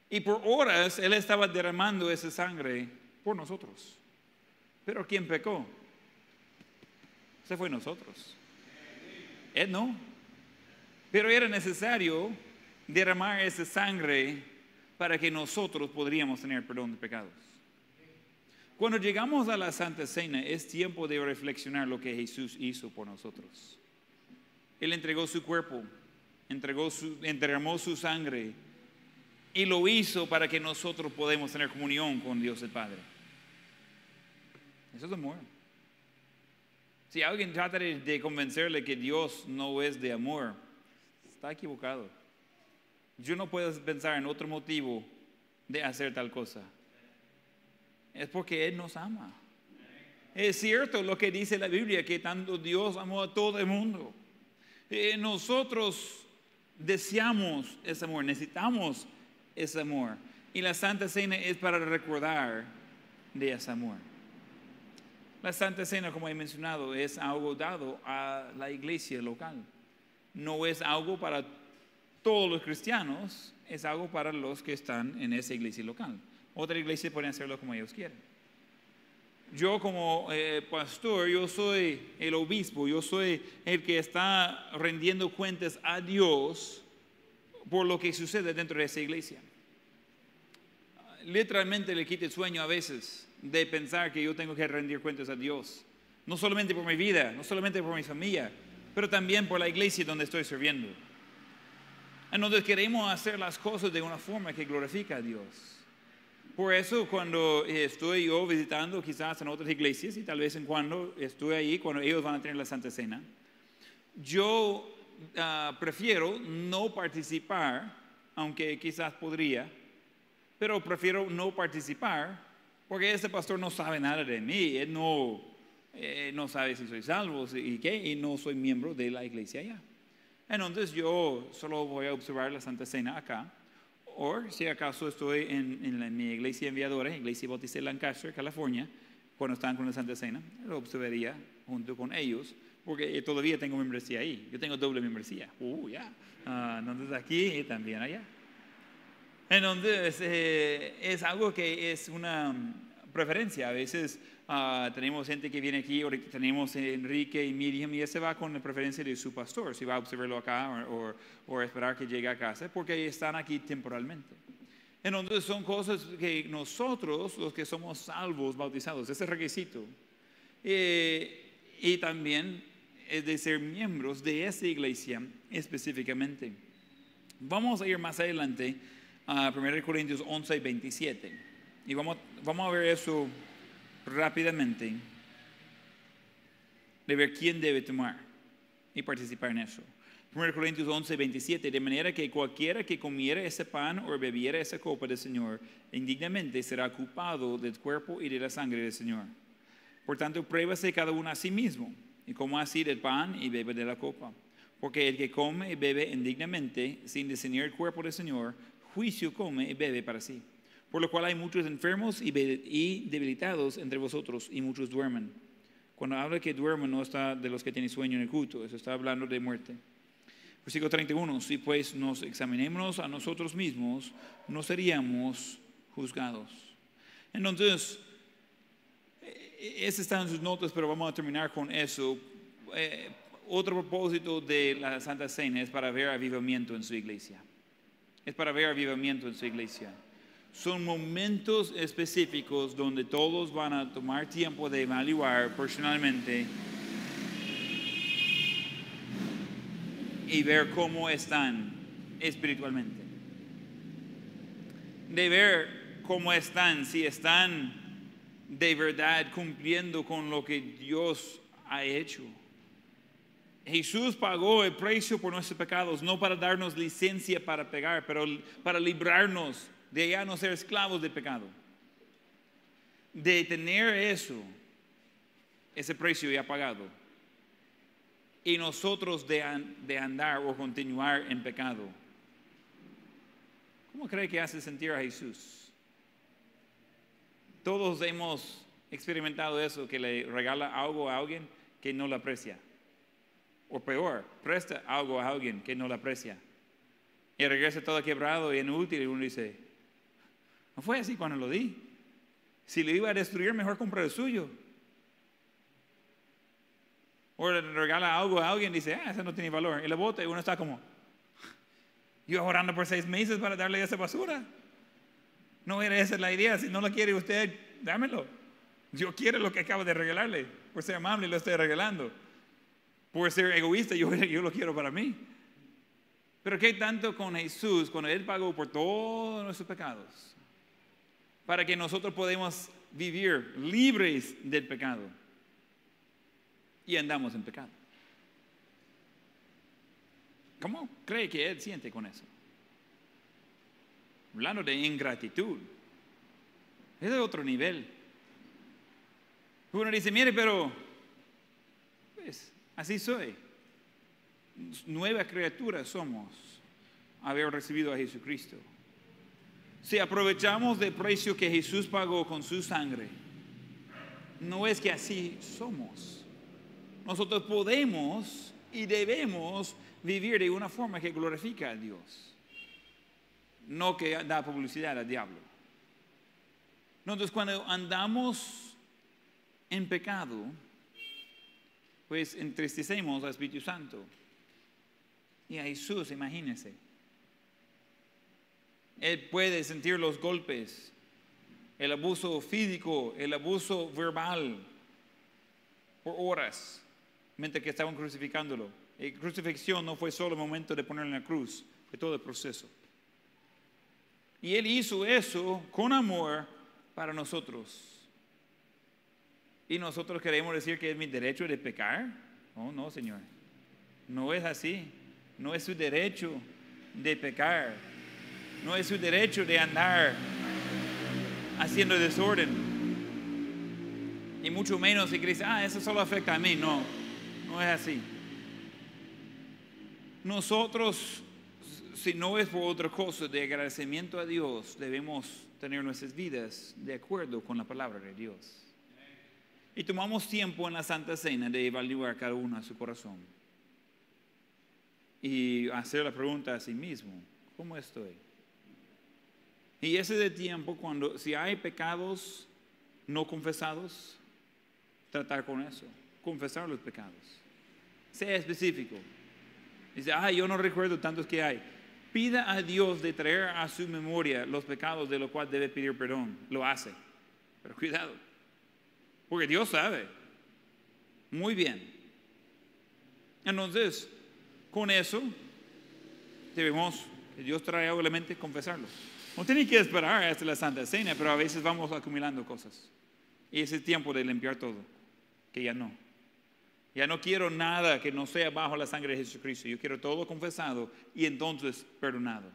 Y por horas Él estaba derramando esa sangre por nosotros. Pero ¿quién pecó? Se fue nosotros. Él no. Pero era necesario derramar esa sangre para que nosotros podríamos tener perdón de pecados. Cuando llegamos a la Santa Cena es tiempo de reflexionar lo que Jesús hizo por nosotros. Él entregó su cuerpo, entregó su, su sangre y lo hizo para que nosotros podamos tener comunión con Dios el Padre. Eso es amor. Si alguien trata de, de convencerle que Dios no es de amor, está equivocado. Yo no puedo pensar en otro motivo de hacer tal cosa. Es porque Él nos ama. Es cierto lo que dice la Biblia, que tanto Dios amó a todo el mundo. Eh, nosotros deseamos ese amor, necesitamos ese amor. Y la Santa Cena es para recordar de ese amor. La Santa Cena, como he mencionado, es algo dado a la iglesia local. No es algo para todos los cristianos, es algo para los que están en esa iglesia local. Otra iglesia pueden hacerlo como ellos quieren. Yo como eh, pastor, yo soy el obispo, yo soy el que está rendiendo cuentas a Dios por lo que sucede dentro de esa iglesia. Literalmente le quita el sueño a veces de pensar que yo tengo que rendir cuentas a Dios. No solamente por mi vida, no solamente por mi familia, pero también por la iglesia donde estoy sirviendo. Entonces queremos hacer las cosas de una forma que glorifica a Dios. Por eso cuando estoy yo visitando quizás en otras iglesias y tal vez en cuando estoy ahí, cuando ellos van a tener la Santa Cena, yo ah, prefiero no participar, aunque quizás podría, pero prefiero no participar porque ese pastor no sabe nada de mí, él no, eh, no sabe si soy salvo y qué, y no soy miembro de la iglesia allá. Entonces yo solo voy a observar la Santa Cena acá, o si acaso estoy en, en mi iglesia enviadora, Iglesia Bautista de Lancaster, California, cuando están con la Santa Cena, lo observaría junto con ellos, porque todavía tengo membresía ahí. Yo tengo doble membresía. Uh, ya. Ah, entonces aquí y también allá. Entonces eh, es algo que es una preferencia. A veces ah, tenemos gente que viene aquí, tenemos Enrique y Miriam, y ese va con la preferencia de su pastor, si va a observarlo acá o, o esperar que llegue a casa, porque están aquí temporalmente. Entonces son cosas que nosotros, los que somos salvos, bautizados, ese requisito. Eh, y también es de ser miembros de esa iglesia específicamente. Vamos a ir más adelante a 1 Corintios 11 y 27. Y vamos, vamos a ver eso rápidamente, de ver quién debe tomar y participar en eso. 1 Corintios 11, 27, de manera que cualquiera que comiera ese pan o bebiera esa copa del Señor, indignamente será culpado del cuerpo y de la sangre del Señor. Por tanto, pruébase cada uno a sí mismo, y coma así del pan y bebe de la copa. Porque el que come y bebe indignamente, sin discernir el cuerpo del Señor, juicio come y bebe para sí. Por lo cual hay muchos enfermos y debilitados entre vosotros, y muchos duermen. Cuando habla que duermen, no está de los que tienen sueño en el culto, eso está hablando de muerte. Versículo 31, si pues nos examinemos a nosotros mismos, no seríamos juzgados. Entonces, e-, ese está en sus notas, pero vamos a terminar con eso. Eh, otro propósito de la Santa Cena es para ver avivamiento en su iglesia. Es para ver avivamiento en su iglesia. Son momentos específicos donde todos van a tomar tiempo de evaluar personalmente y ver cómo están espiritualmente. De ver cómo están, si están de verdad cumpliendo con lo que Dios ha hecho. Jesús pagó el precio por nuestros pecados, no para darnos licencia para pegar, pero para librarnos de ya no ser esclavos del pecado. De tener eso, ese precio ya pagado y nosotros de, andar o continuar en pecado. ¿Cómo cree que hace sentir a Jesús? Todos hemos experimentado eso, que le regala algo a alguien que no lo aprecia. O peor, presta algo a alguien que no lo aprecia. Y regresa todo quebrado y inútil y uno dice, no fue así cuando lo di. Si lo iba a destruir, mejor comprar el suyo. O le regala algo a alguien y dice, ah, ese no tiene valor. Y le bota y uno está como, yo orando por seis meses para darle esa basura. No era esa la idea. Si no lo quiere usted, dámelo. Yo quiero lo que acabo de regalarle. Por ser amable lo estoy regalando. Por ser egoísta yo, [laughs] yo lo quiero para mí. Pero ¿qué tanto con Jesús cuando Él pagó por todos nuestros pecados? Para que nosotros podamos vivir libres del pecado y andamos en pecado. ¿Cómo cree que él siente con eso? Hablando de ingratitud. Es de otro nivel. Uno dice, mire, pero pues, así soy. Nueva criatura somos haber recibido a Jesucristo. Si aprovechamos del precio que Jesús pagó con su sangre, no es que así somos nosotros podemos y debemos vivir de una forma que glorifica a Dios, no que da publicidad al diablo. Entonces cuando andamos en pecado, pues entristecemos al Espíritu Santo y a Jesús, imagínense. Él puede sentir los golpes, el abuso físico, el abuso verbal por horas mientras que estaban crucificándolo. La crucifixión no fue solo el momento de ponerlo en la cruz, fue todo el proceso. Y Él hizo eso con amor para nosotros. Y nosotros queremos decir que es mi derecho de pecar. Oh, no, Señor. No es así. No es su derecho de pecar. No es su derecho de andar haciendo desorden. Y mucho menos si crees, ah, eso solo afecta a mí. No, no es así. Nosotros, si no es por otra cosa de agradecimiento a Dios, debemos tener nuestras vidas de acuerdo con la palabra de Dios. Y tomamos tiempo en la Santa Cena de evaluar cada uno a su corazón. Y hacer la pregunta a sí mismo, ¿cómo estoy? Y ese de tiempo cuando, si hay pecados no confesados, tratar con eso, confesar los pecados. Sea específico. Dice, ay, yo no recuerdo tantos que hay. Pida a Dios de traer a su memoria los pecados de los cuales debe pedir perdón. Lo hace. Pero cuidado. Porque Dios sabe. Muy bien. Entonces, con eso, debemos Dios traiga a la mente confesarlo. No tiene que esperar hasta la Santa Cena, pero a veces vamos acumulando cosas. Y es tiempo de limpiar todo, que ya no. Ya no quiero nada que no sea bajo la sangre de Jesucristo. Yo quiero todo confesado y entonces perdonado.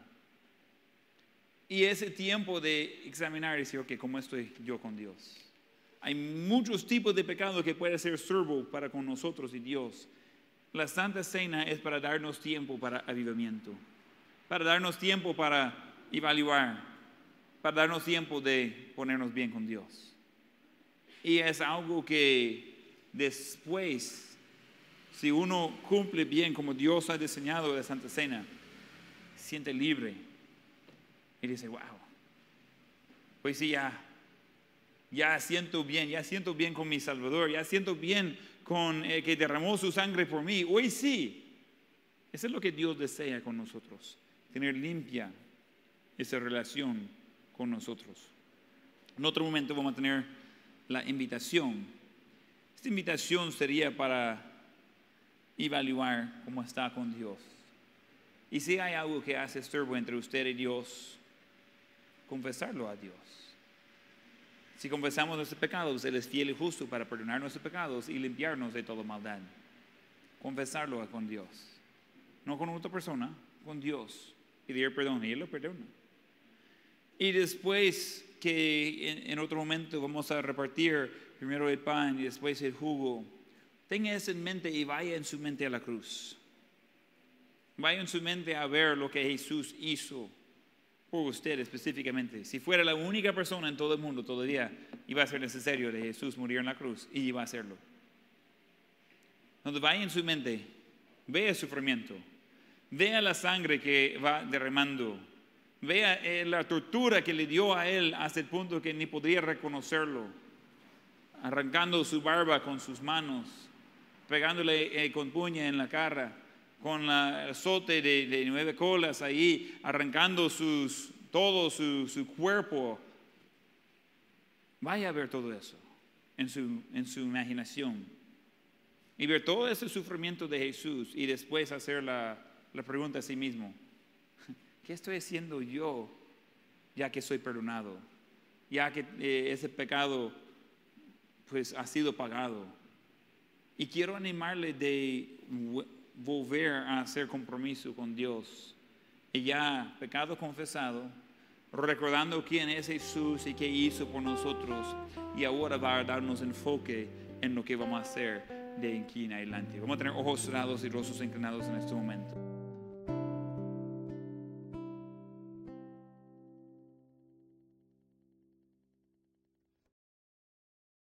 Y ese tiempo de examinar y decir, ok, ¿cómo estoy yo con Dios? Hay muchos tipos de pecados que puede ser servo para con nosotros y Dios. La Santa Cena es para darnos tiempo para avivamiento, para darnos tiempo para evaluar, para darnos tiempo de ponernos bien con Dios. Y es algo que después, si uno cumple bien como Dios ha diseñado la Santa Cena, siente libre y dice, wow, pues sí, ya, ya siento bien, ya siento bien con mi Salvador, ya siento bien con el que derramó su sangre por mí. Hoy sí, eso es lo que Dios desea con nosotros, tener limpia esa relación con nosotros. En otro momento vamos a tener la invitación. Esta invitación sería para evaluar cómo está con Dios. Y si hay algo que hace estorbo entre usted y Dios, confesarlo a Dios. Si confesamos nuestros pecados, Él es fiel y justo para perdonar nuestros pecados y limpiarnos de toda maldad. Confesarlo con Dios. No con otra persona, con Dios. Pedir perdón y Él lo perdona. Y después que en, otro momento vamos a repartir primero el pan y después el jugo, tenga eso en mente y vaya en su mente a la cruz. Vaya en su mente a ver lo que Jesús hizo por usted específicamente. Si fuera la única persona en todo el mundo todavía, iba a ser necesario de Jesús morir en la cruz y iba a hacerlo. Entonces vaya en su mente, vea el sufrimiento, vea la sangre que va derramando Vea eh, la tortura que le dio a él hasta el punto que ni podría reconocerlo, arrancando su barba con sus manos, pegándole eh, con puña en la cara, con el azote de, nueve colas ahí, arrancando sus, todo su, su, cuerpo. Vaya a ver todo eso en su, en su imaginación y ver todo ese sufrimiento de Jesús y después hacer la, la pregunta a sí mismo. ¿Qué estoy haciendo yo ya que soy perdonado? Ya que eh, ese pecado pues ha sido pagado. Y quiero animarle de volver a hacer compromiso con Dios. Y ya pecado confesado, recordando quién es Jesús y qué hizo por nosotros. Y ahora va a darnos enfoque en lo que vamos a hacer de aquí en adelante. Vamos a tener ojos cerrados y rostros inclinados en este momento.